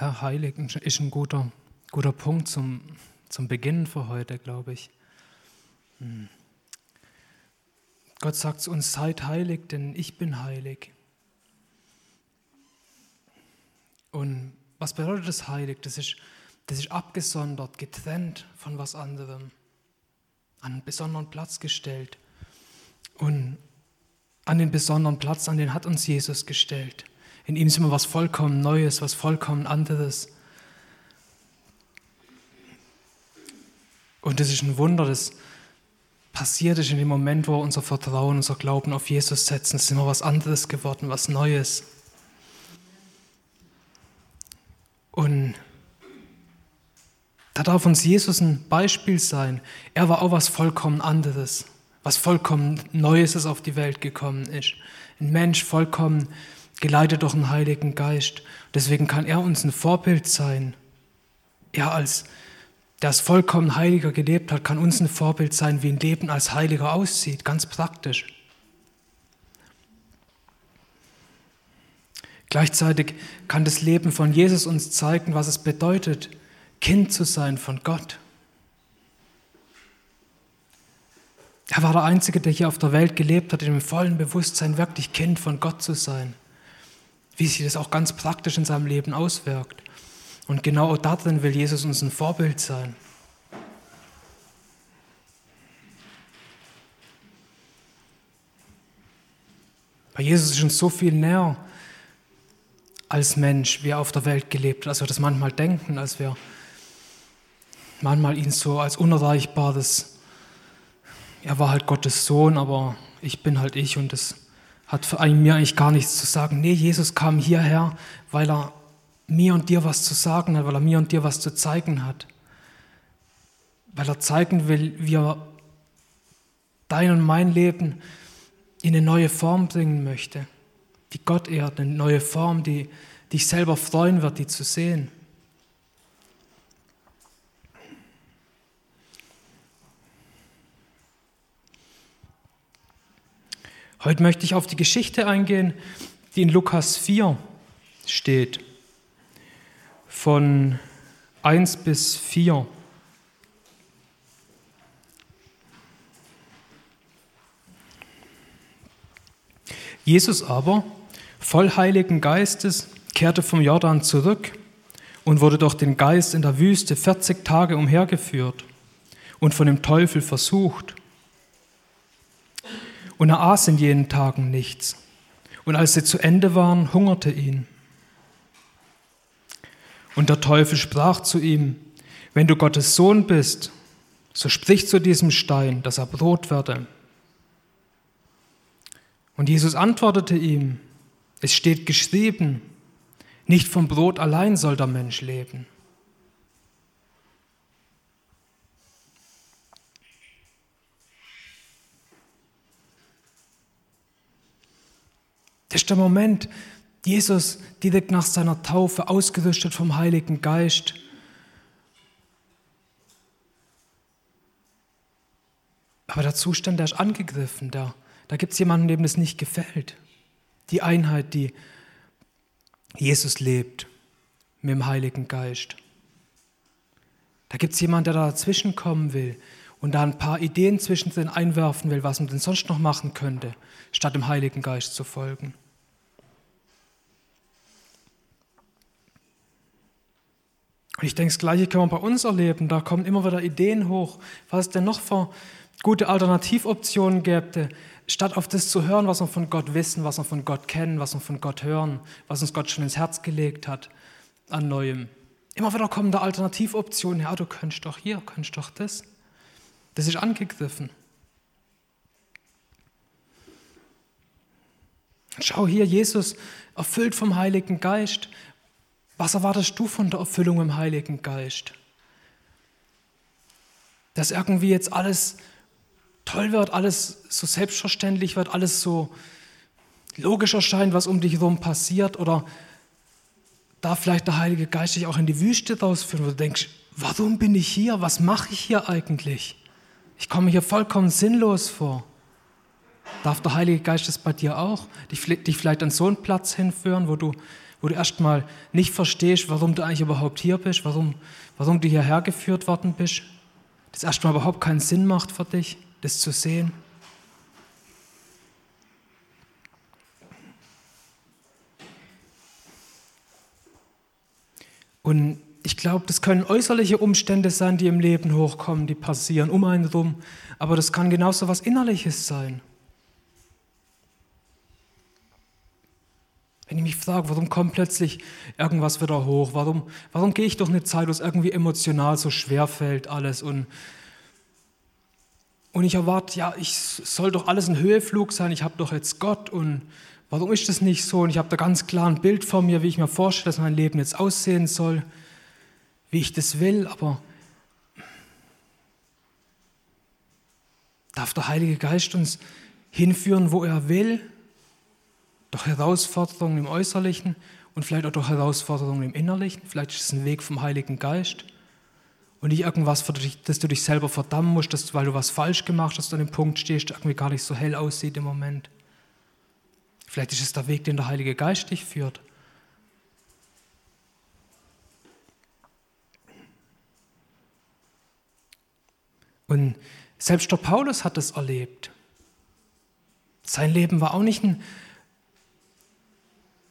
Ja, heilig ist ein guter, guter Punkt zum, zum Beginn für heute, glaube ich. Hm. Gott sagt zu uns, seid heilig, denn ich bin heilig. Und was bedeutet das heilig? Das ist, das ist abgesondert, getrennt von was anderem, an einen besonderen Platz gestellt. Und an den besonderen Platz, an den hat uns Jesus gestellt. In ihm ist immer was vollkommen Neues, was vollkommen anderes. Und das ist ein Wunder, das passiert ist in dem Moment, wo wir unser Vertrauen, unser Glauben auf Jesus setzen. Es ist immer was anderes geworden, was Neues. Und da darf uns Jesus ein Beispiel sein. Er war auch was vollkommen anderes, was vollkommen Neues, das auf die Welt gekommen ist. Ein Mensch vollkommen geleitet durch den Heiligen Geist. Deswegen kann er uns ein Vorbild sein. Er als der als vollkommen Heiliger gelebt hat, kann uns ein Vorbild sein, wie ein Leben als Heiliger aussieht, ganz praktisch. Gleichzeitig kann das Leben von Jesus uns zeigen, was es bedeutet, Kind zu sein von Gott. Er war der Einzige, der hier auf der Welt gelebt hat, in dem vollen Bewusstsein, wirklich Kind von Gott zu sein. Wie sich das auch ganz praktisch in seinem Leben auswirkt. Und genau darin will Jesus uns ein Vorbild sein. Bei Jesus ist uns so viel näher als Mensch, wie er auf der Welt gelebt hat, als wir das manchmal denken, als wir manchmal ihn so als unerreichbares, er war halt Gottes Sohn, aber ich bin halt ich und das hat für mir eigentlich gar nichts zu sagen. Nee, Jesus kam hierher, weil er mir und dir was zu sagen hat, weil er mir und dir was zu zeigen hat. Weil er zeigen will, wie er dein und mein Leben in eine neue Form bringen möchte. Wie Gott ehrt, eine neue Form, die dich selber freuen wird, die zu sehen. Heute möchte ich auf die Geschichte eingehen, die in Lukas 4 steht von 1 bis 4. Jesus aber, voll Heiligen Geistes, kehrte vom Jordan zurück und wurde durch den Geist in der Wüste 40 Tage umhergeführt und von dem Teufel versucht. Und er aß in jenen Tagen nichts. Und als sie zu Ende waren, hungerte ihn. Und der Teufel sprach zu ihm, wenn du Gottes Sohn bist, so sprich zu diesem Stein, dass er Brot werde. Und Jesus antwortete ihm, es steht geschrieben, nicht vom Brot allein soll der Mensch leben. Das ist der Moment, Jesus direkt nach seiner Taufe ausgerüstet vom Heiligen Geist. Aber der Zustand, der ist angegriffen. Da, da gibt es jemanden, dem das nicht gefällt. Die Einheit, die Jesus lebt mit dem Heiligen Geist. Da gibt es jemanden, der da dazwischen kommen will und da ein paar Ideen zwischendrin einwerfen will, was man denn sonst noch machen könnte, statt dem Heiligen Geist zu folgen. Und ich denke, das Gleiche können wir bei uns erleben. Da kommen immer wieder Ideen hoch, was es denn noch für gute Alternativoptionen gäbe, statt auf das zu hören, was wir von Gott wissen, was wir von Gott kennen, was wir von Gott hören, was uns Gott schon ins Herz gelegt hat an Neuem. Immer wieder kommen da Alternativoptionen. Ja, du könntest doch hier, könntest doch das. Das ist angegriffen. Schau hier, Jesus erfüllt vom Heiligen Geist, was erwartest du von der Erfüllung im Heiligen Geist? Dass irgendwie jetzt alles toll wird, alles so selbstverständlich wird, alles so logisch erscheint, was um dich herum passiert? Oder darf vielleicht der Heilige Geist dich auch in die Wüste rausführen, wo du denkst, warum bin ich hier? Was mache ich hier eigentlich? Ich komme hier vollkommen sinnlos vor. Darf der Heilige Geist das bei dir auch? Dich, vielleicht an so einen Platz hinführen, wo du wo du erstmal nicht verstehst, warum du eigentlich überhaupt hier bist, warum, warum du hierher geführt worden bist, das erstmal überhaupt keinen Sinn macht für dich, das zu sehen. Und ich glaube, das können äußerliche Umstände sein, die im Leben hochkommen, die passieren um einen rum, aber das kann genauso was Innerliches sein. Wenn ich mich frage, warum kommt plötzlich irgendwas wieder hoch? Warum, warum gehe ich durch eine Zeit, wo es irgendwie emotional so schwer fällt, alles? Und, und ich erwarte, ja, ich soll doch alles ein Höheflug sein, ich habe doch jetzt Gott und warum ist das nicht so? Und ich habe da ganz klar ein Bild vor mir, wie ich mir vorstelle, dass mein Leben jetzt aussehen soll, wie ich das will, aber darf der Heilige Geist uns hinführen, wo er will? Durch Herausforderungen im Äußerlichen und vielleicht auch durch Herausforderungen im Innerlichen. Vielleicht ist es ein Weg vom Heiligen Geist und nicht irgendwas, dass du dich selber verdammen musst, dass, weil du was falsch gemacht hast, an dem Punkt stehst, irgendwie gar nicht so hell aussieht im Moment. Vielleicht ist es der Weg, den der Heilige Geist dich führt. Und selbst der Paulus hat es erlebt. Sein Leben war auch nicht ein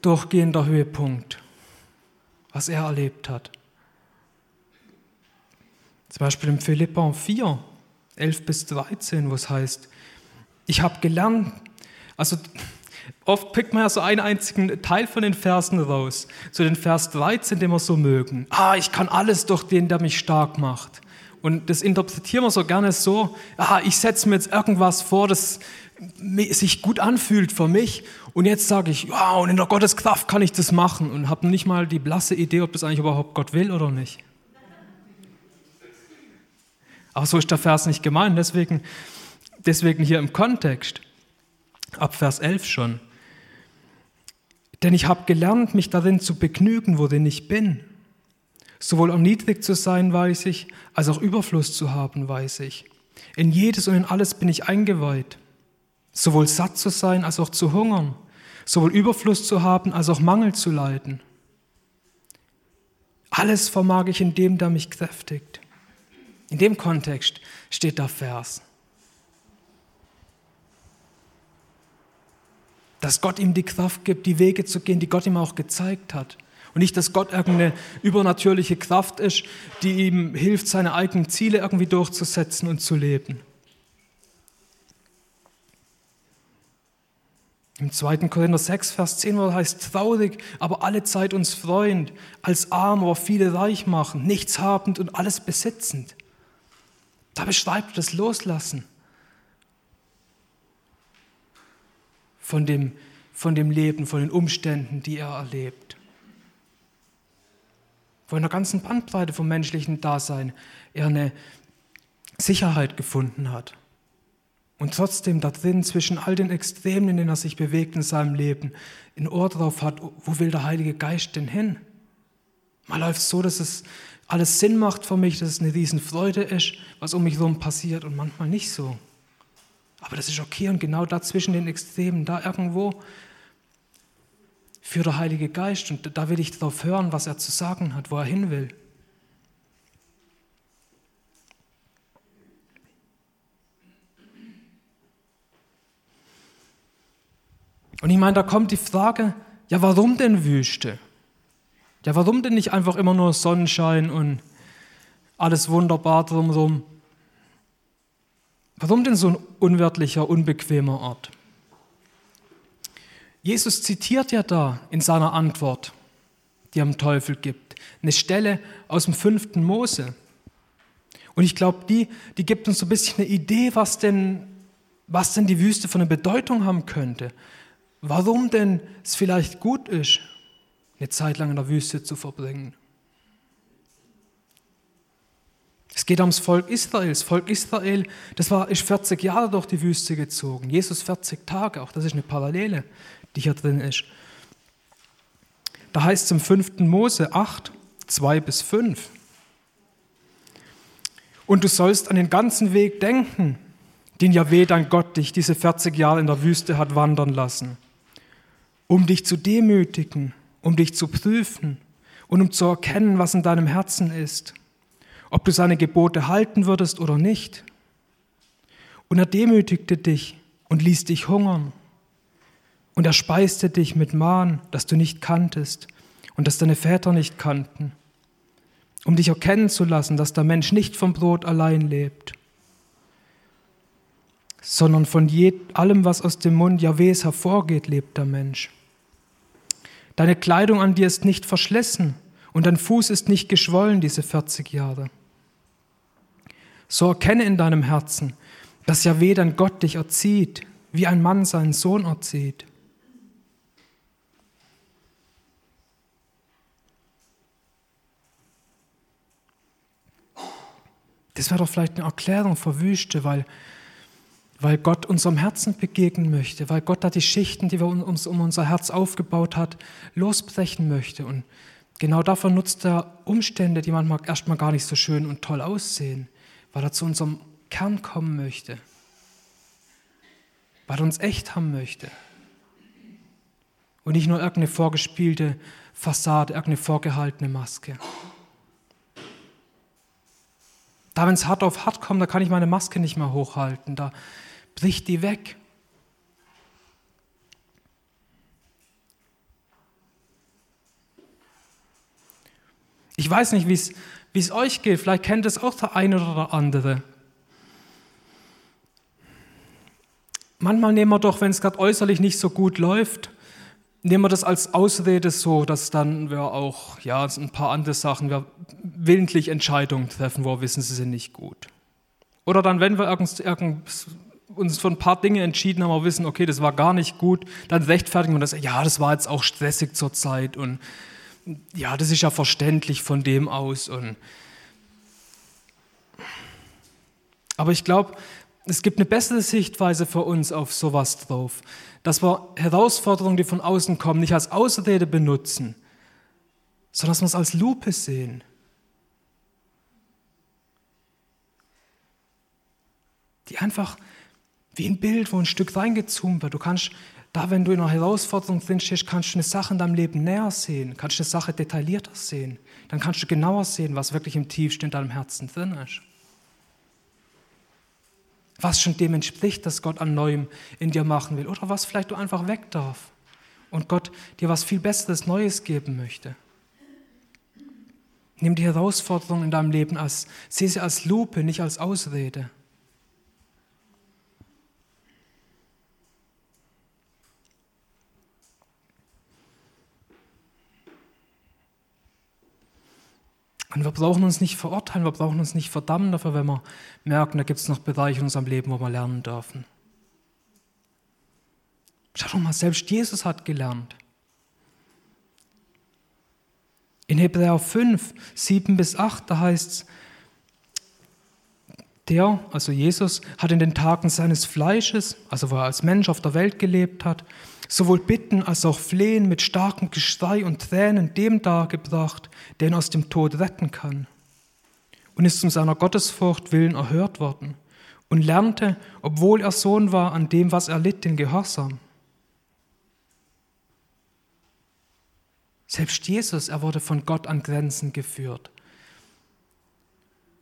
durchgehender Höhepunkt, was er erlebt hat. Zum Beispiel im Philippa 4, 11 bis 13, wo es heißt, ich habe gelernt, also oft pickt man ja so einen einzigen Teil von den Versen raus, so den Vers 13, den wir so mögen. Ah, ich kann alles durch den, der mich stark macht. Und das interpretieren wir so gerne so, ah, ich setze mir jetzt irgendwas vor, das sich gut anfühlt für mich und jetzt sage ich, wow, und in der Gotteskraft kann ich das machen und habe nicht mal die blasse Idee, ob das eigentlich überhaupt Gott will oder nicht. Aber so ist der Vers nicht gemeint, deswegen, deswegen hier im Kontext, ab Vers 11 schon. Denn ich habe gelernt, mich darin zu begnügen, worin ich bin. Sowohl erniedrigt zu sein, weiß ich, als auch Überfluss zu haben, weiß ich. In jedes und in alles bin ich eingeweiht sowohl satt zu sein als auch zu hungern, sowohl Überfluss zu haben als auch Mangel zu leiden. Alles vermag ich in dem, der mich kräftigt. In dem Kontext steht der Vers. Dass Gott ihm die Kraft gibt, die Wege zu gehen, die Gott ihm auch gezeigt hat. Und nicht, dass Gott irgendeine übernatürliche Kraft ist, die ihm hilft, seine eigenen Ziele irgendwie durchzusetzen und zu leben. Im 2. Korinther 6, Vers 10 heißt traurig, aber alle Zeit uns freuend, als arm, aber viele reich machen, nichts habend und alles besitzend. Da beschreibt das Loslassen von dem, von dem Leben, von den Umständen, die er erlebt. Wo in der ganzen Bandbreite vom menschlichen Dasein er eine Sicherheit gefunden hat. Und trotzdem da drin, zwischen all den Extremen, in denen er sich bewegt in seinem Leben, ein Ohr drauf hat, wo will der Heilige Geist denn hin? Mal läuft so, dass es alles Sinn macht für mich, dass es eine Riesenfreude ist, was um mich herum passiert und manchmal nicht so. Aber das ist okay und genau da zwischen den Extremen, da irgendwo für der Heilige Geist und da will ich darauf hören, was er zu sagen hat, wo er hin will. Und ich meine, da kommt die Frage, ja, warum denn Wüste? Ja, warum denn nicht einfach immer nur Sonnenschein und alles wunderbar drumherum? Warum denn so ein unwirtlicher, unbequemer Ort? Jesus zitiert ja da in seiner Antwort, die er am Teufel gibt, eine Stelle aus dem fünften Mose. Und ich glaube, die, die gibt uns so ein bisschen eine Idee, was denn, was denn die Wüste für eine Bedeutung haben könnte warum denn es vielleicht gut ist, eine Zeit lang in der Wüste zu verbringen. Es geht ums Volk Israel. Das Volk Israel, das war, ist 40 Jahre durch die Wüste gezogen. Jesus 40 Tage, auch das ist eine Parallele, die hier drin ist. Da heißt es im 5. Mose 8, 2 bis 5. Und du sollst an den ganzen Weg denken, den Jahweh, dein Gott, dich diese 40 Jahre in der Wüste hat wandern lassen um dich zu demütigen um dich zu prüfen und um zu erkennen, was in deinem Herzen ist, ob du seine Gebote halten würdest oder nicht. Und er demütigte dich und ließ dich hungern. Und er speiste dich mit Mahn, das du nicht kanntest und das deine Väter nicht kannten, um dich erkennen zu lassen, dass der Mensch nicht vom Brot allein lebt, sondern von allem, was aus dem Mund Jahwes hervorgeht, lebt der Mensch. Deine Kleidung an dir ist nicht verschlissen und dein Fuß ist nicht geschwollen diese 40 Jahre. So erkenne in deinem Herzen, dass Jahweh dein Gott dich erzieht, wie ein Mann seinen Sohn erzieht. Das wäre doch vielleicht eine Erklärung für Wüste, weil, weil Gott unserem Herzen begegnen möchte, weil Gott da die Schichten, die wir uns um unser Herz aufgebaut hat, losbrechen möchte. Und genau dafür nutzt er Umstände, die manchmal erstmal gar nicht so schön und toll aussehen, weil er zu unserem Kern kommen möchte, weil er uns echt haben möchte. Und nicht nur irgendeine vorgespielte Fassade, irgendeine vorgehaltene Maske. Da, wenn es hart auf hart kommt, da kann ich meine Maske nicht mehr hochhalten. Da bricht die weg. Ich weiß nicht, wie es euch geht. Vielleicht kennt es auch der eine oder der andere. Manchmal nehmen wir doch, wenn es gerade äußerlich nicht so gut läuft, nehmen wir das als Ausrede so, dass dann wir auch ja, ein paar andere Sachen, wir willentlich Entscheidungen treffen, wo wir wissen, sie sind nicht gut. Oder dann, wenn wir irgend, irgend, uns für ein paar Dinge entschieden haben, wir wissen, okay, das war gar nicht gut, dann rechtfertigen wir das, ja, das war jetzt auch stressig zur Zeit und ja, das ist ja verständlich von dem aus. Und Aber ich glaube, es gibt eine bessere Sichtweise für uns auf sowas drauf dass wir Herausforderungen, die von außen kommen, nicht als Ausrede benutzen, sondern dass wir es als Lupe sehen. Die einfach wie ein Bild, wo ein Stück reingezoomt wird. Du kannst da, wenn du in einer Herausforderung drin stehst, kannst du eine Sache in deinem Leben näher sehen, kannst du eine Sache detaillierter sehen. Dann kannst du genauer sehen, was wirklich im Tiefsten in deinem Herzen drin ist was schon dem entspricht, dass Gott an Neuem in dir machen will oder was vielleicht du einfach weg darf und Gott dir was viel Besseres, Neues geben möchte. Nimm die Herausforderung in deinem Leben als, sehe sie als Lupe, nicht als Ausrede. Und wir brauchen uns nicht verurteilen, wir brauchen uns nicht verdammen dafür, wenn wir merken, da gibt es noch Bereiche in unserem Leben, wo wir lernen dürfen. Schau doch mal, selbst Jesus hat gelernt. In Hebräer 5, 7 bis 8, da heißt es, der, also Jesus, hat in den Tagen seines Fleisches, also wo er als Mensch auf der Welt gelebt hat, sowohl Bitten als auch Flehen mit starkem Geschrei und Tränen dem dargebracht, der ihn aus dem Tod retten kann. Und ist um seiner Gottesfurcht willen erhört worden und lernte, obwohl er Sohn war, an dem, was er litt, den Gehorsam. Selbst Jesus, er wurde von Gott an Grenzen geführt,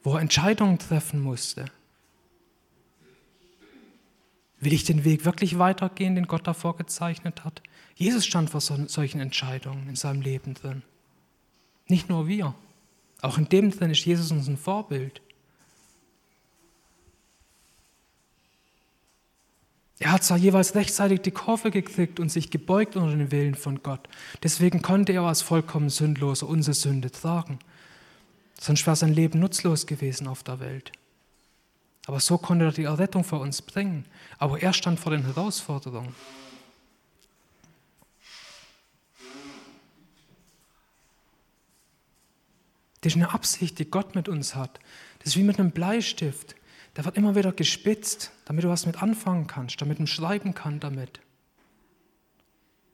wo er Entscheidungen treffen musste. Will ich den Weg wirklich weitergehen, den Gott davor gezeichnet hat? Jesus stand vor solchen Entscheidungen in seinem Leben drin. Nicht nur wir. Auch in dem drin ist Jesus uns ein Vorbild. Er hat zwar jeweils rechtzeitig die Kurve gekriegt und sich gebeugt unter den Willen von Gott. Deswegen konnte er als vollkommen Sündloser unsere Sünde tragen. Sonst wäre sein Leben nutzlos gewesen auf der Welt. Aber so konnte er die Errettung für uns bringen. Aber er stand vor den Herausforderungen. Das ist eine Absicht, die Gott mit uns hat. Das ist wie mit einem Bleistift. Der wird immer wieder gespitzt, damit du was mit anfangen kannst, damit du schreiben kannst damit.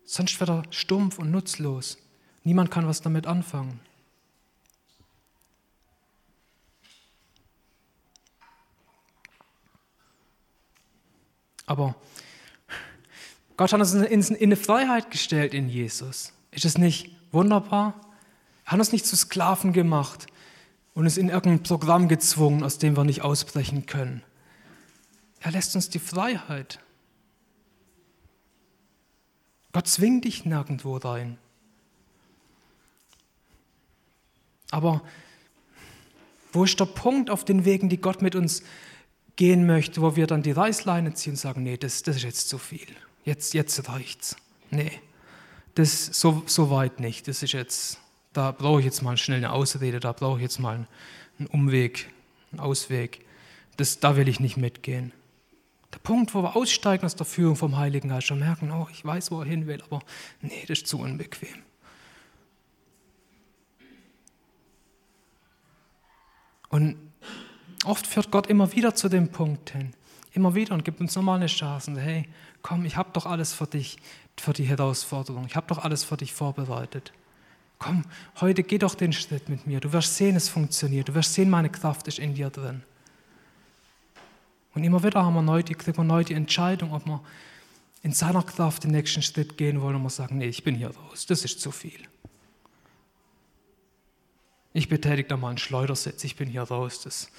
Sonst wird er stumpf und nutzlos. Niemand kann was damit anfangen. Aber Gott hat uns in eine Freiheit gestellt in Jesus. Ist es nicht wunderbar? Er hat uns nicht zu Sklaven gemacht und uns in irgendein Programm gezwungen, aus dem wir nicht ausbrechen können. Er lässt uns die Freiheit. Gott zwingt dich nirgendwo rein. Aber wo ist der Punkt auf den Wegen, die Gott mit uns gehen möchte, wo wir dann die Reißleine ziehen und sagen, nee, das, das ist jetzt zu viel. Jetzt, jetzt reicht's. Nee, das so, so weit nicht. Das ist jetzt, da brauche ich jetzt mal schnell eine Ausrede, da brauche ich jetzt mal einen Umweg, einen Ausweg. Das, da will ich nicht mitgehen. Der Punkt, wo wir aussteigen aus der Führung vom Heiligen Geist und merken, oh, ich weiß, wo er hin will, aber nee, das ist zu unbequem. Und oft führt Gott immer wieder zu dem Punkt hin, immer wieder und gibt uns nochmal eine Chance. Hey, komm, ich habe doch alles für dich, für die Herausforderung. Ich habe doch alles für dich vorbereitet. Komm, heute geh doch den Schritt mit mir. Du wirst sehen, es funktioniert. Du wirst sehen, meine Kraft ist in dir drin. Und immer wieder haben wir neu die, kriegen wir neu die Entscheidung, ob wir in seiner Kraft den nächsten Schritt gehen wollen und wir sagen, nee, ich bin hier raus, das ist zu viel. Ich betätige da mal einen Schleudersitz, ich bin hier raus, das,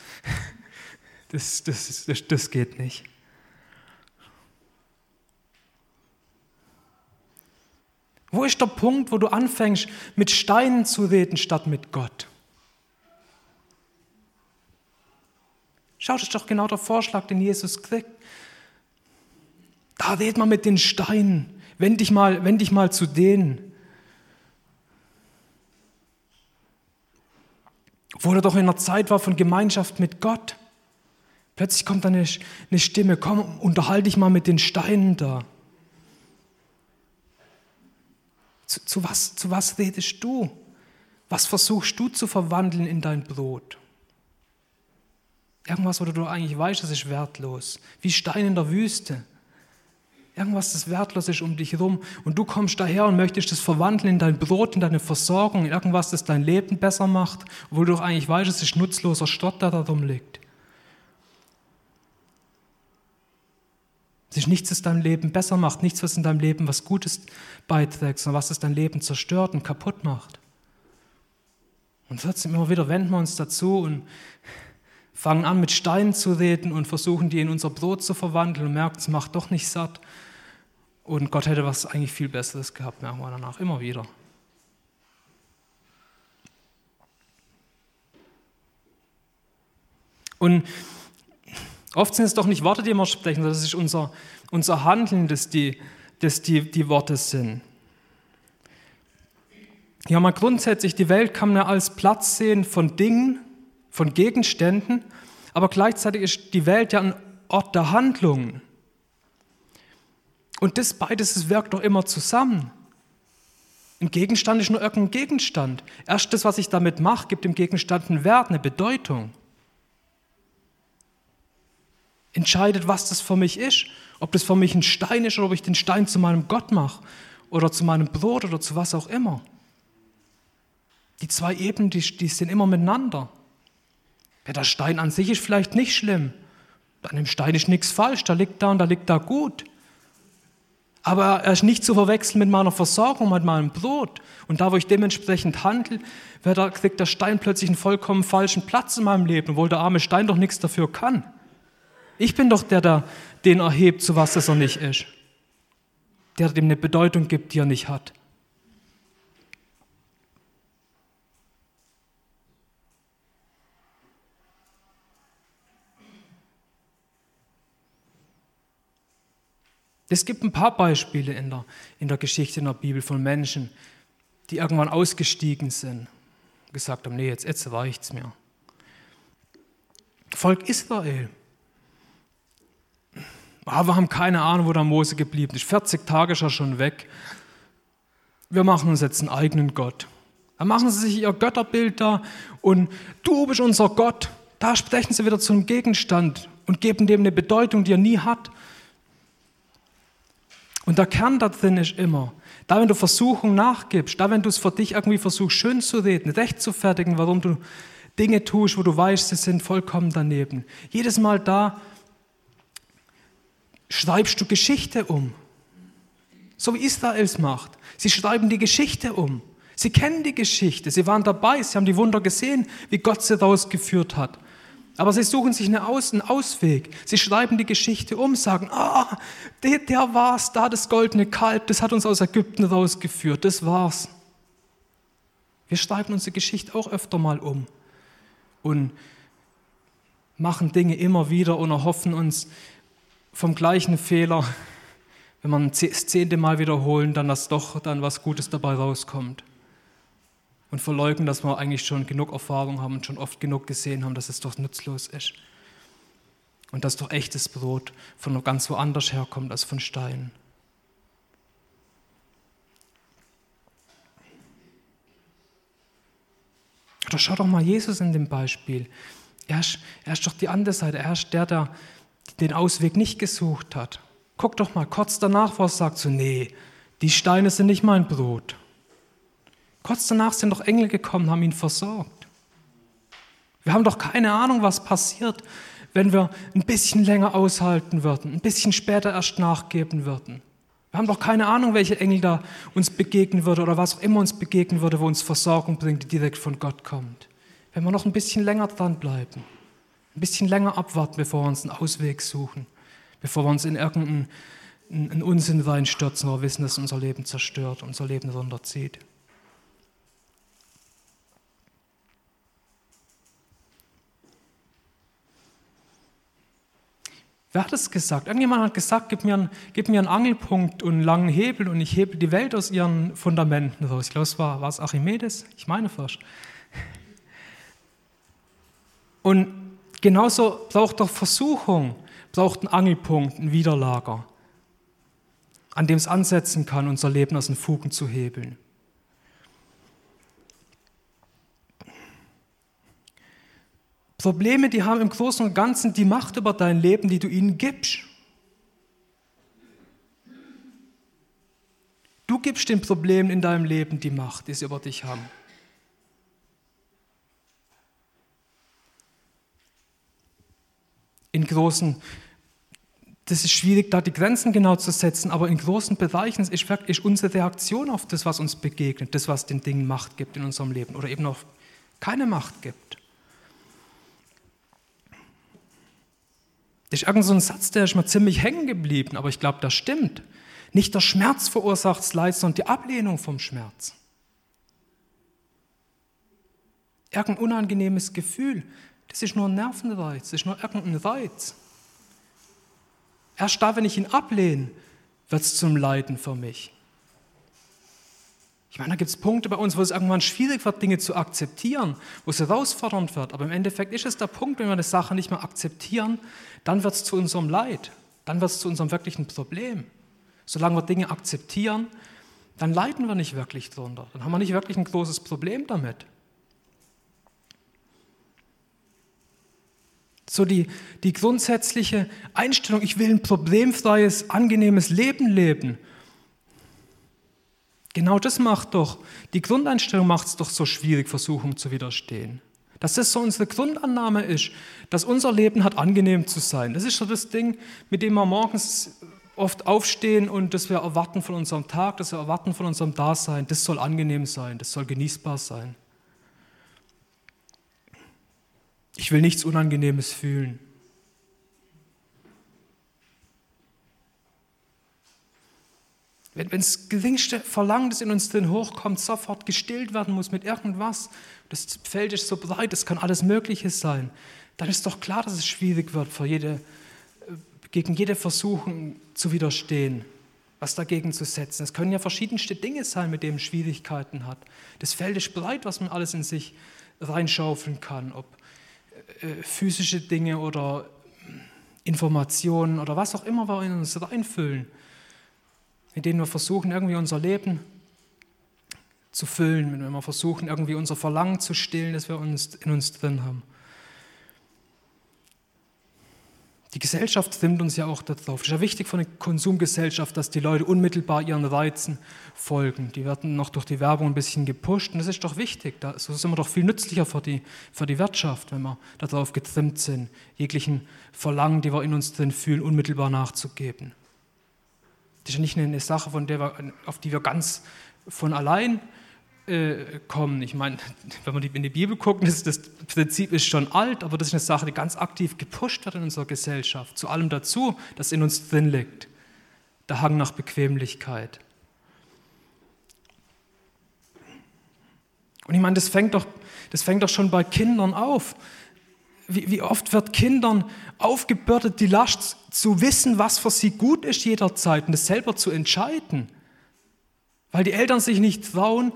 das, das, das, das geht nicht. Wo ist der Punkt, wo du anfängst, mit Steinen zu reden statt mit Gott? Schau, das ist doch genau der Vorschlag, den Jesus kriegt. Da redet man mit den Steinen. Wend dich mal, wend dich mal zu denen. Obwohl er doch in einer Zeit war von Gemeinschaft mit Gott. Plötzlich kommt dann eine, eine Stimme, komm, unterhalte dich mal mit den Steinen da. Zu, zu, was, zu was redest du? Was versuchst du zu verwandeln in dein Brot? Irgendwas, wo du eigentlich weißt, das ist wertlos. Wie Stein in der Wüste. Irgendwas, das wertlos ist um dich herum. Und du kommst daher und möchtest das verwandeln in dein Brot, in deine Versorgung, in irgendwas, das dein Leben besser macht, obwohl du doch eigentlich weißt, es ist nutzloser Stott, der da drum liegt. Es ist nichts, das dein Leben besser macht, nichts, was in deinem Leben was Gutes beiträgt, sondern was es dein Leben zerstört und kaputt macht. Und trotzdem immer wieder wenden wir uns dazu und fangen an, mit Steinen zu reden und versuchen, die in unser Brot zu verwandeln und merken, es macht doch nicht satt. Und Gott hätte was eigentlich viel Besseres gehabt, merken wir danach immer wieder. Und oft sind es doch nicht Worte, die wir sprechen, sondern das ist unser, unser Handeln, das die, das die, die Worte sind. Ja, mal grundsätzlich, die Welt kann man als Platz sehen von Dingen, von Gegenständen, aber gleichzeitig ist die Welt ja ein Ort der Handlungen. Und das beides das wirkt doch immer zusammen. Ein Gegenstand ist nur irgendein Gegenstand. Erst das, was ich damit mache, gibt dem Gegenstand einen Wert, eine Bedeutung. Entscheidet, was das für mich ist. Ob das für mich ein Stein ist oder ob ich den Stein zu meinem Gott mache oder zu meinem Brot oder zu was auch immer. Die zwei Ebenen, die, die sind immer miteinander. Ja, der Stein an sich ist vielleicht nicht schlimm. An dem Stein ist nichts falsch, da liegt da und da liegt da gut. Aber er ist nicht zu verwechseln mit meiner Versorgung, mit meinem Brot. Und da, wo ich dementsprechend handle, kriegt der Stein plötzlich einen vollkommen falschen Platz in meinem Leben, obwohl der arme Stein doch nichts dafür kann. Ich bin doch der, der den erhebt, zu was es er nicht ist. Der dem eine Bedeutung gibt, die er nicht hat. Es gibt ein paar Beispiele in der, in der Geschichte in der Bibel von Menschen, die irgendwann ausgestiegen sind, gesagt haben, nee, jetzt, jetzt reicht's mir. Volk Israel. Ah, wir haben keine Ahnung, wo der Mose geblieben ist. 40 Tage ist er schon weg. Wir machen uns jetzt einen eigenen Gott. Dann machen sie sich ihr Götterbild da und du bist unser Gott. Da sprechen sie wieder zum Gegenstand und geben dem eine Bedeutung, die er nie hat. Und der Kern da drin ist immer, da wenn du Versuchung nachgibst, da wenn du es für dich irgendwie versuchst, schön zu reden, recht zu fertigen, warum du Dinge tust, wo du weißt, sie sind vollkommen daneben. Jedes Mal da schreibst du Geschichte um. So wie Israel es macht. Sie schreiben die Geschichte um. Sie kennen die Geschichte. Sie waren dabei. Sie haben die Wunder gesehen, wie Gott sie rausgeführt hat. Aber sie suchen sich eine Aus, einen Ausweg. Sie schreiben die Geschichte um, sagen, ah, der, der war's, da das goldene Kalb, das hat uns aus Ägypten rausgeführt, das war's. Wir schreiben unsere Geschichte auch öfter mal um und machen Dinge immer wieder und erhoffen uns vom gleichen Fehler, wenn man das zehnte Mal wiederholen, dann dass doch dann was Gutes dabei rauskommt und verleugnen, dass wir eigentlich schon genug Erfahrung haben und schon oft genug gesehen haben, dass es doch nutzlos ist. Und dass doch echtes Brot von ganz woanders herkommt als von Stein. Oder schau doch mal Jesus in dem Beispiel. Er ist, er ist doch die andere Seite. Er ist der, der den Ausweg nicht gesucht hat. Guck doch mal kurz danach, er sagt so, nee, die Steine sind nicht mein Brot. Kurz danach sind doch Engel gekommen, haben ihn versorgt. Wir haben doch keine Ahnung, was passiert, wenn wir ein bisschen länger aushalten würden, ein bisschen später erst nachgeben würden. Wir haben doch keine Ahnung, welche Engel da uns begegnen würde oder was auch immer uns begegnen würde, wo uns Versorgung bringt, die direkt von Gott kommt. Wenn wir noch ein bisschen länger dranbleiben, ein bisschen länger abwarten, bevor wir uns einen Ausweg suchen, bevor wir uns in irgendeinen Unsinn reinstürzen oder wissen, dass unser Leben zerstört, unser Leben runterzieht. Wer hat es gesagt? Irgendjemand hat gesagt, gib mir, einen, gib mir einen Angelpunkt und einen langen Hebel und ich hebel die Welt aus ihren Fundamenten raus. Ich glaube, es war, war es Archimedes? Ich meine fast. Und genauso braucht doch Versuchung, braucht einen Angelpunkt, ein Widerlager, an dem es ansetzen kann, unser Leben aus den Fugen zu hebeln. Probleme, die haben im Großen und Ganzen die Macht über dein Leben, die du ihnen gibst. Du gibst den Problemen in deinem Leben die Macht, die sie über dich haben. In großen, das ist schwierig, da die Grenzen genau zu setzen, aber in großen Bereichen ist wirklich unsere Reaktion auf das, was uns begegnet, das, was den Dingen Macht gibt in unserem Leben oder eben auch keine Macht gibt. Das ist irgend so Satz, der ist mir ziemlich hängen geblieben, aber ich glaube, das stimmt. Nicht der Schmerz verursacht Leid, sondern die Ablehnung vom Schmerz. Irgendein unangenehmes Gefühl, das ist nur ein Nervenreiz, das ist nur irgendein Reiz. Erst da, wenn ich ihn ablehne, wird es zum Leiden für mich. Ich meine, da gibt es Punkte bei uns, wo es irgendwann schwierig wird, Dinge zu akzeptieren, wo es herausfordernd wird. Aber im Endeffekt ist es der Punkt, wenn wir eine Sache nicht mehr akzeptieren, dann wird es zu unserem Leid, dann wird es zu unserem wirklichen Problem. Solange wir Dinge akzeptieren, dann leiden wir nicht wirklich drunter. Dann haben wir nicht wirklich ein großes Problem damit. So die, die grundsätzliche Einstellung, ich will ein problemfreies, angenehmes Leben leben Genau das macht doch, die Grundeinstellung macht es doch so schwierig, Versuchung zu widerstehen. Dass das so unsere Grundannahme ist, dass unser Leben hat, angenehm zu sein. Das ist so das Ding, mit dem wir morgens oft aufstehen und das wir erwarten von unserem Tag, das wir erwarten von unserem Dasein. Das soll angenehm sein, das soll genießbar sein. Ich will nichts Unangenehmes fühlen. Wenn, das geringste Verlangen, das in uns drin hochkommt, sofort gestillt werden muss mit irgendwas, das Feld ist so breit, es kann alles Mögliche sein, dann ist doch klar, dass es schwierig wird, jede, äh, gegen jede Versuchung zu widerstehen, was dagegen zu setzen. Es können ja verschiedenste Dinge sein, mit denen Schwierigkeiten hat. Das Feld ist breit, was man alles in sich reinschaufeln kann, ob äh, physische Dinge oder Informationen oder was auch immer wir in uns reinfüllen mit denen wir versuchen, irgendwie unser Leben zu füllen, wenn wir versuchen, irgendwie unser Verlangen zu stillen, das wir uns, in uns drin haben. Die Gesellschaft trimmt uns ja auch darauf. Es ist ja wichtig für eine Konsumgesellschaft, dass die Leute unmittelbar ihren Reizen folgen. Die werden noch durch die Werbung ein bisschen gepusht und das ist doch wichtig. So sind wir doch viel nützlicher für die, für die Wirtschaft, wenn wir darauf getrimmt sind, jeglichen Verlangen, die wir in uns drin fühlen, unmittelbar nachzugeben. Das ist ja nicht eine Sache, von der wir, auf die wir ganz von allein äh, kommen. Ich meine, wenn wir in die Bibel gucken, das, das Prinzip ist schon alt, aber das ist eine Sache, die ganz aktiv gepusht wird in unserer Gesellschaft. Zu allem dazu, das in uns drin liegt. Der Hang nach Bequemlichkeit. Und ich meine, das fängt doch, das fängt doch schon bei Kindern auf. Wie, wie oft wird Kindern aufgebürdet, die Last zu wissen, was für sie gut ist jederzeit und das selber zu entscheiden. Weil die Eltern sich nicht trauen,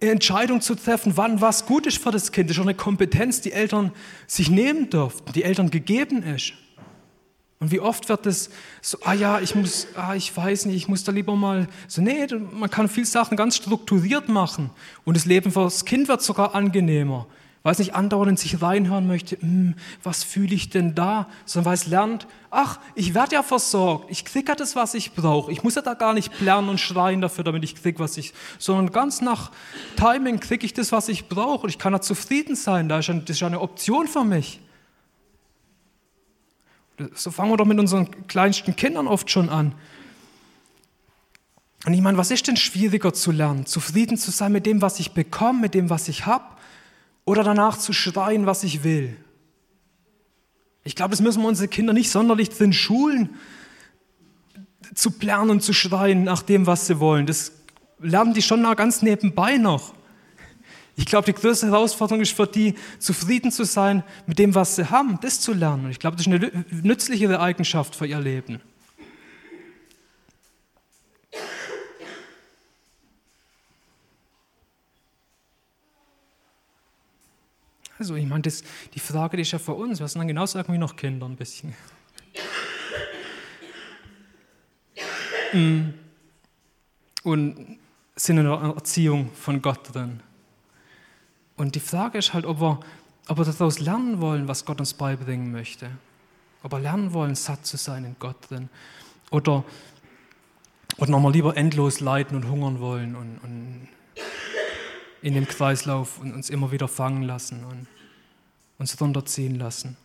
Entscheidung zu treffen, wann was gut ist für das Kind. Das ist schon eine Kompetenz, die Eltern sich nehmen dürften, die Eltern gegeben ist. Und wie oft wird das so, ah ja, ich muss, ah, ich weiß nicht, ich muss da lieber mal, so, nee, man kann viele Sachen ganz strukturiert machen. Und das Leben für das Kind wird sogar angenehmer weil es nicht andauernd sich reinhören möchte, hm, was fühle ich denn da, sondern weil es lernt, ach, ich werde ja versorgt, ich kriege ja das, was ich brauche. Ich muss ja da gar nicht lernen und schreien dafür, damit ich kriege, was ich, sondern ganz nach Timing kriege ich das, was ich brauche und ich kann da zufrieden sein, das ist ja eine Option für mich. So fangen wir doch mit unseren kleinsten Kindern oft schon an. Und ich meine, was ist denn schwieriger zu lernen? Zufrieden zu sein mit dem, was ich bekomme, mit dem, was ich habe? Oder danach zu schreien, was ich will. Ich glaube, das müssen wir unsere Kinder nicht sonderlich drin schulen, zu planen und zu schreien nach dem, was sie wollen. Das lernen die schon ganz nebenbei noch. Ich glaube, die größte Herausforderung ist für die, zufrieden zu sein mit dem, was sie haben, das zu lernen. Und ich glaube, das ist eine nützlichere Eigenschaft für ihr Leben. Also ich meine, das, die Frage ist ja für uns, wir sind dann genauso irgendwie noch Kinder ein bisschen. Mm. Und sind in der Erziehung von Gott drin. Und die Frage ist halt, ob wir, ob wir daraus lernen wollen, was Gott uns beibringen möchte. Ob wir lernen wollen, satt zu sein in Gott drin. Oder, oder nochmal lieber endlos leiden und hungern wollen und, und in dem Kreislauf und uns immer wieder fangen lassen und uns runterziehen lassen.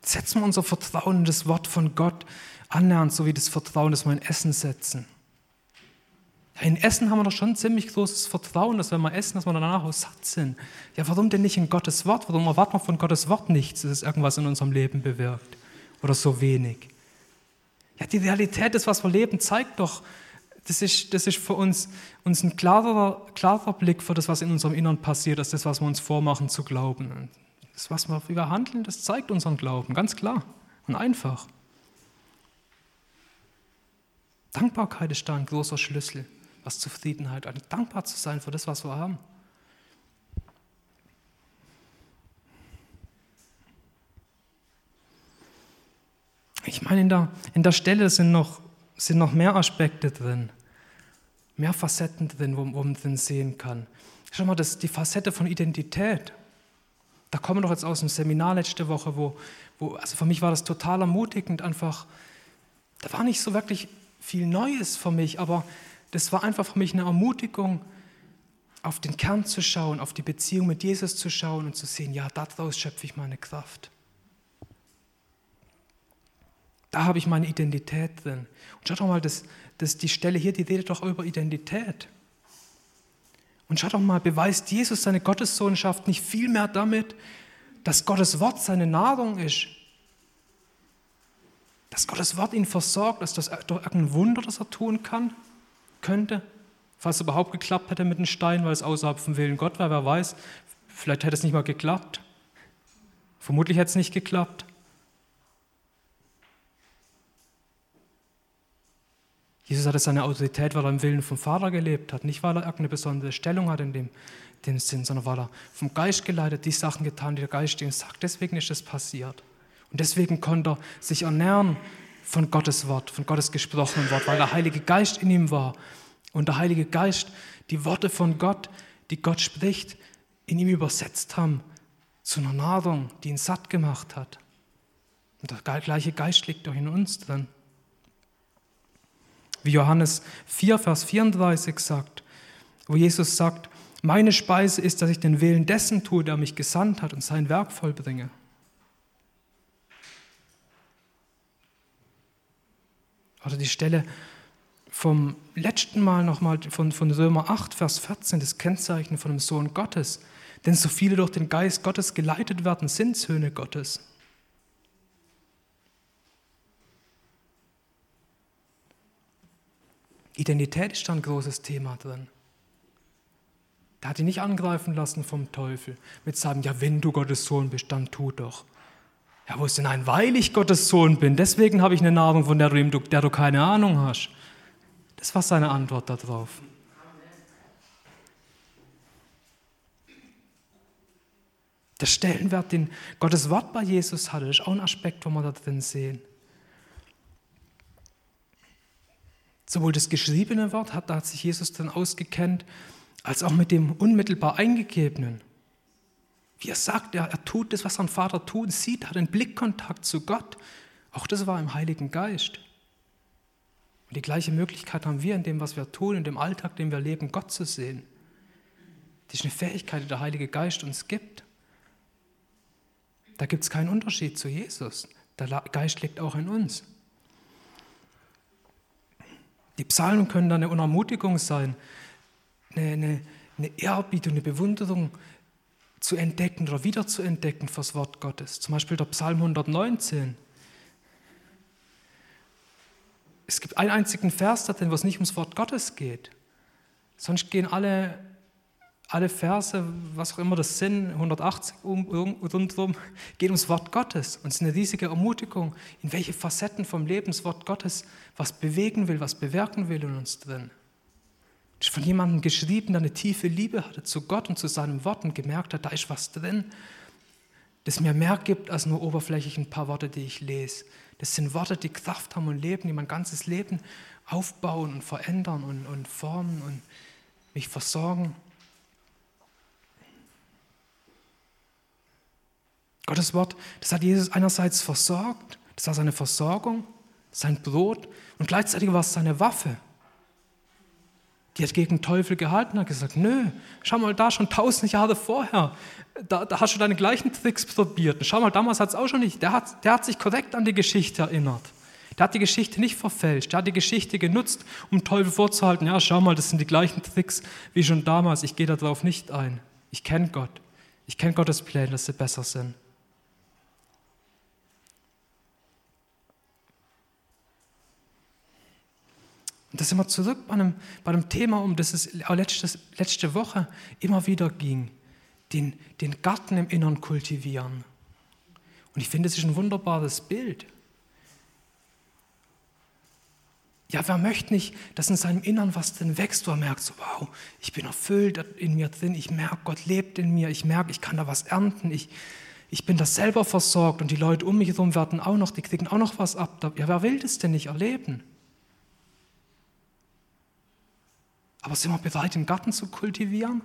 Setzen wir unser Vertrauen in das Wort von Gott annähernd, so wie das Vertrauen, das wir in Essen setzen. In Essen haben wir doch schon ein ziemlich großes Vertrauen, dass wenn wir essen, dass wir danach auch satt sind. Ja, warum denn nicht in Gottes Wort? Warum erwarten wir von Gottes Wort nichts, dass es irgendwas in unserem Leben bewirkt? Oder so wenig? Ja, die Realität des, was wir leben, zeigt doch, das ist, das ist für uns, uns ein klarer, klarer Blick für das, was in unserem Innern passiert, als das, was wir uns vormachen zu glauben. Das, was wir über handeln, das zeigt unseren Glauben, ganz klar und einfach. Dankbarkeit ist da ein großer Schlüssel, was Zufriedenheit angeht. Dankbar zu sein für das, was wir haben. Ich meine, in der, in der Stelle sind noch, sind noch mehr Aspekte drin mehr Facetten drin, wo, wo man drin sehen kann. Schau mal, das die Facette von Identität. Da kommen wir doch jetzt aus dem Seminar letzte Woche, wo, wo, also für mich war das total ermutigend, einfach, da war nicht so wirklich viel Neues für mich, aber das war einfach für mich eine Ermutigung, auf den Kern zu schauen, auf die Beziehung mit Jesus zu schauen und zu sehen, ja, daraus schöpfe ich meine Kraft. Da habe ich meine Identität drin. Und schau doch mal, das, das, die Stelle hier, die redet doch über Identität. Und schau doch mal, beweist Jesus seine Gottessohnschaft nicht vielmehr damit, dass Gottes Wort seine Nahrung ist? Dass Gottes Wort ihn versorgt, dass das durch irgendein Wunder, das er tun kann, könnte? Falls es überhaupt geklappt hätte mit den Steinen, weil es außerhalb vom Willen Gott war, wer weiß, vielleicht hätte es nicht mal geklappt. Vermutlich hätte es nicht geklappt. Jesus hatte seine Autorität, weil er im Willen vom Vater gelebt hat, nicht weil er irgendeine besondere Stellung hat in dem, dem Sinn, sondern weil er vom Geist geleitet die Sachen getan, die der Geist ihm sagt. Deswegen ist es passiert. Und deswegen konnte er sich ernähren von Gottes Wort, von Gottes gesprochenen Wort, weil der Heilige Geist in ihm war. Und der Heilige Geist die Worte von Gott, die Gott spricht, in ihm übersetzt haben zu einer Nahrung, die ihn satt gemacht hat. Und der gleiche Geist liegt doch in uns drin. Wie Johannes 4, Vers 34 sagt, wo Jesus sagt, meine Speise ist, dass ich den Willen dessen tue, der mich gesandt hat und sein Werk vollbringe. Oder die Stelle vom letzten Mal nochmal von, von Römer 8, Vers 14, das Kennzeichen von dem Sohn Gottes. Denn so viele durch den Geist Gottes geleitet werden, sind Söhne Gottes. Identität ist da ein großes Thema drin. Der hat ihn nicht angreifen lassen vom Teufel mit sagen, ja, wenn du Gottes Sohn bist, dann tu doch. Er wusste, nein, weil ich Gottes Sohn bin, deswegen habe ich eine Nahrung, von der du, der du keine Ahnung hast. Das war seine Antwort darauf. Der Stellenwert, den Gottes Wort bei Jesus hatte, ist auch ein Aspekt, wo wir da drin sehen. Sowohl das geschriebene Wort, hat, da hat sich Jesus dann ausgekennt, als auch mit dem unmittelbar eingegebenen. Wie er sagt, er, er tut das, was sein Vater tut, sieht, hat einen Blickkontakt zu Gott. Auch das war im Heiligen Geist. Und die gleiche Möglichkeit haben wir in dem, was wir tun, in dem Alltag, den wir leben, Gott zu sehen. Das ist eine Fähigkeit, die der Heilige Geist uns gibt. Da gibt es keinen Unterschied zu Jesus. Der Geist liegt auch in uns. Die Psalmen können da eine Unermutigung sein, eine, eine, eine Ehrerbietung, eine Bewunderung zu entdecken oder wieder zu entdecken fürs Wort Gottes. Zum Beispiel der Psalm 119. Es gibt einen einzigen Vers wo es nicht ums Wort Gottes geht. Sonst gehen alle, alle Verse, was auch immer das sind, 180 um, rundherum, gehen ums Wort Gottes. Und es ist eine riesige Ermutigung, in welche Facetten vom Lebenswort Gottes was bewegen will, was bewirken will in uns drin. Das ist von jemandem geschrieben, der eine tiefe Liebe hatte zu Gott und zu seinem Wort und gemerkt hat, da ist was drin, das mir mehr gibt als nur oberflächlich ein paar Worte, die ich lese. Das sind Worte, die Kraft haben und leben, die mein ganzes Leben aufbauen und verändern und, und formen und mich versorgen. Gottes Wort, das hat Jesus einerseits versorgt, das war seine Versorgung, sein Brot und gleichzeitig war es seine Waffe. Die hat gegen den Teufel gehalten, hat gesagt, nö, schau mal da, schon tausend Jahre vorher, da, da hast du deine gleichen Tricks probiert. schau mal, damals hat es auch schon nicht, der hat, der hat sich korrekt an die Geschichte erinnert. Der hat die Geschichte nicht verfälscht, der hat die Geschichte genutzt, um Teufel vorzuhalten, ja, schau mal, das sind die gleichen Tricks wie schon damals, ich gehe darauf nicht ein. Ich kenne Gott. Ich kenne Gottes Pläne, dass sie besser sind. Und da sind wir zurück bei einem, bei einem Thema, um das es letzte, letzte Woche immer wieder ging. Den, den Garten im Innern kultivieren. Und ich finde, es ist ein wunderbares Bild. Ja, wer möchte nicht, dass in seinem Innern was drin wächst, wo er merkt, so, wow, ich bin erfüllt in mir drin, ich merke, Gott lebt in mir, ich merke, ich kann da was ernten, ich, ich bin da selber versorgt und die Leute um mich herum werden auch noch, die kriegen auch noch was ab. Ja, wer will das denn nicht erleben? Aber sind wir bereit, den Garten zu kultivieren?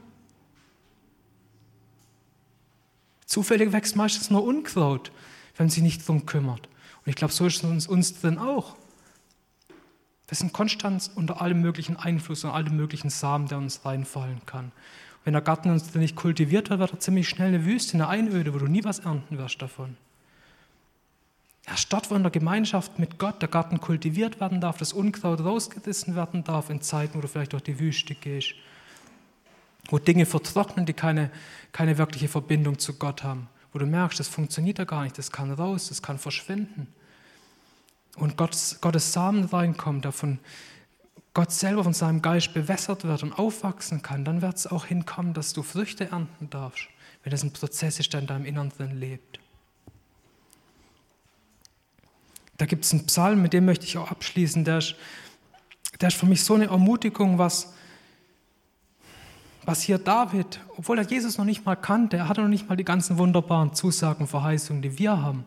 Zufällig wächst meistens nur Unkraut, wenn man sich nicht darum kümmert. Und ich glaube, so ist es uns, uns drin auch. Wir sind konstant unter allem möglichen Einfluss und allem möglichen Samen, der uns reinfallen kann. Und wenn der Garten uns nicht kultiviert wird, wird er ziemlich schnell eine Wüste, eine Einöde, wo du nie was ernten wirst davon. Erst dort, wo in der Gemeinschaft mit Gott der Garten kultiviert werden darf, das Unkraut rausgerissen werden darf in Zeiten, wo du vielleicht durch die Wüste gehst, wo Dinge vertrocknen, die keine, keine wirkliche Verbindung zu Gott haben, wo du merkst, das funktioniert ja gar nicht, das kann raus, das kann verschwinden. Und Gottes, Gottes Samen reinkommt, der von Gott selber von seinem Geist bewässert wird und aufwachsen kann, dann wird es auch hinkommen, dass du Früchte ernten darfst, wenn das ein Prozess ist, der in deinem Innern drin lebt. Da gibt es einen Psalm, mit dem möchte ich auch abschließen, der ist, der ist für mich so eine Ermutigung, was, was hier David, obwohl er Jesus noch nicht mal kannte, er hatte noch nicht mal die ganzen wunderbaren Zusagen, Verheißungen, die wir haben.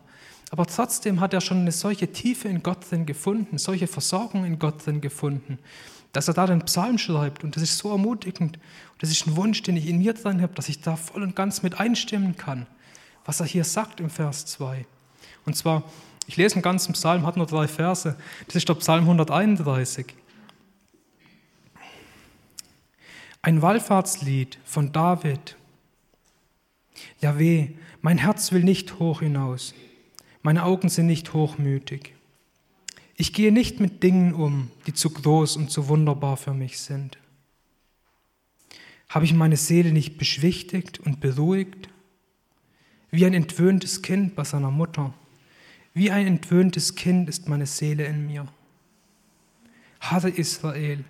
Aber trotzdem hat er schon eine solche Tiefe in Gott drin gefunden, solche Versorgung in Gott drin gefunden, dass er da den Psalm schreibt. Und das ist so ermutigend. Und das ist ein Wunsch, den ich in mir drin habe, dass ich da voll und ganz mit einstimmen kann, was er hier sagt im Vers 2. Und zwar, ich lese einen ganzen Psalm, hat nur drei Verse. Das ist der Psalm 131. Ein Wallfahrtslied von David. Ja weh, mein Herz will nicht hoch hinaus, meine Augen sind nicht hochmütig. Ich gehe nicht mit Dingen um, die zu groß und zu wunderbar für mich sind. Habe ich meine Seele nicht beschwichtigt und beruhigt? Wie ein entwöhntes Kind bei seiner Mutter. Wie ein entwöhntes Kind ist meine Seele in mir. Harre Israel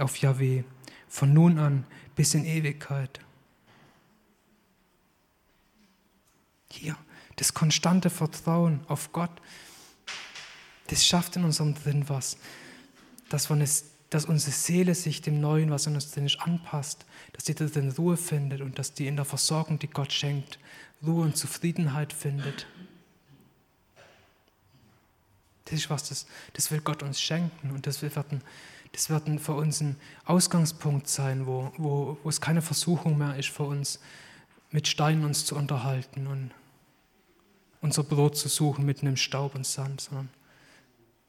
auf Yahweh, von nun an bis in Ewigkeit. Hier, das konstante Vertrauen auf Gott, das schafft in unserem drin was, dass, es, dass unsere Seele sich dem Neuen, was in uns drin ist, anpasst, dass die drin Ruhe findet und dass die in der Versorgung, die Gott schenkt, Ruhe und Zufriedenheit findet. Das ist was, das, das will Gott uns schenken und das wird, das wird für uns ein Ausgangspunkt sein, wo, wo, wo es keine Versuchung mehr ist für uns, mit Steinen uns zu unterhalten und unser Brot zu suchen mitten im Staub und Sand, sondern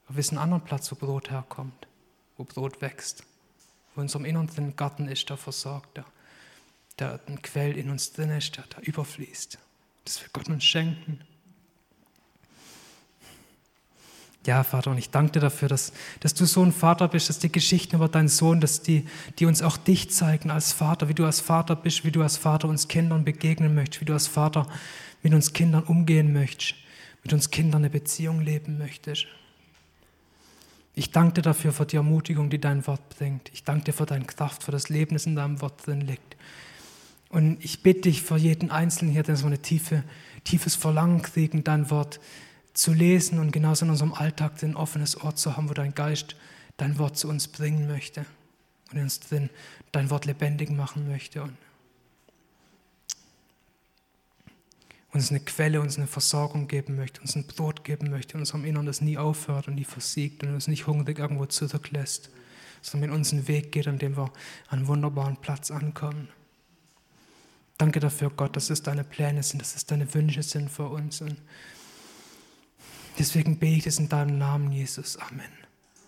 wir wissen einen anderen Platz, wo Brot herkommt, wo Brot wächst, wo in unserem inneren Garten ist, der versorgt, der, der ein Quell in uns drin ist, der, der überfließt. Das will Gott uns schenken. Ja, Vater, und ich danke dir dafür, dass, dass du so ein Vater bist, dass die Geschichten über deinen Sohn, dass die, die uns auch dich zeigen als Vater, wie du als Vater bist, wie du als Vater uns Kindern begegnen möchtest, wie du als Vater mit uns Kindern umgehen möchtest, mit uns Kindern eine Beziehung leben möchtest. Ich danke dir dafür für die Ermutigung, die dein Wort bringt. Ich danke dir für deine Kraft, für das Leben, das in deinem Wort drin liegt. Und ich bitte dich für jeden Einzelnen hier, der so ein tiefe, tiefes Verlangen kriegen, dein Wort zu lesen und genauso in unserem Alltag ein offenes Ort zu haben, wo dein Geist dein Wort zu uns bringen möchte und uns drin dein Wort lebendig machen möchte und uns eine Quelle, uns eine Versorgung geben möchte, uns ein Brot geben möchte in unserem Innern, das nie aufhört und nie versiegt und uns nicht hungrig irgendwo zurücklässt, sondern mit uns einen Weg geht, an dem wir an einen wunderbaren Platz ankommen. Danke dafür, Gott, dass es deine Pläne sind, dass es deine Wünsche sind für uns. Und Deswegen bete ich es in deinem Namen, Jesus. Amen.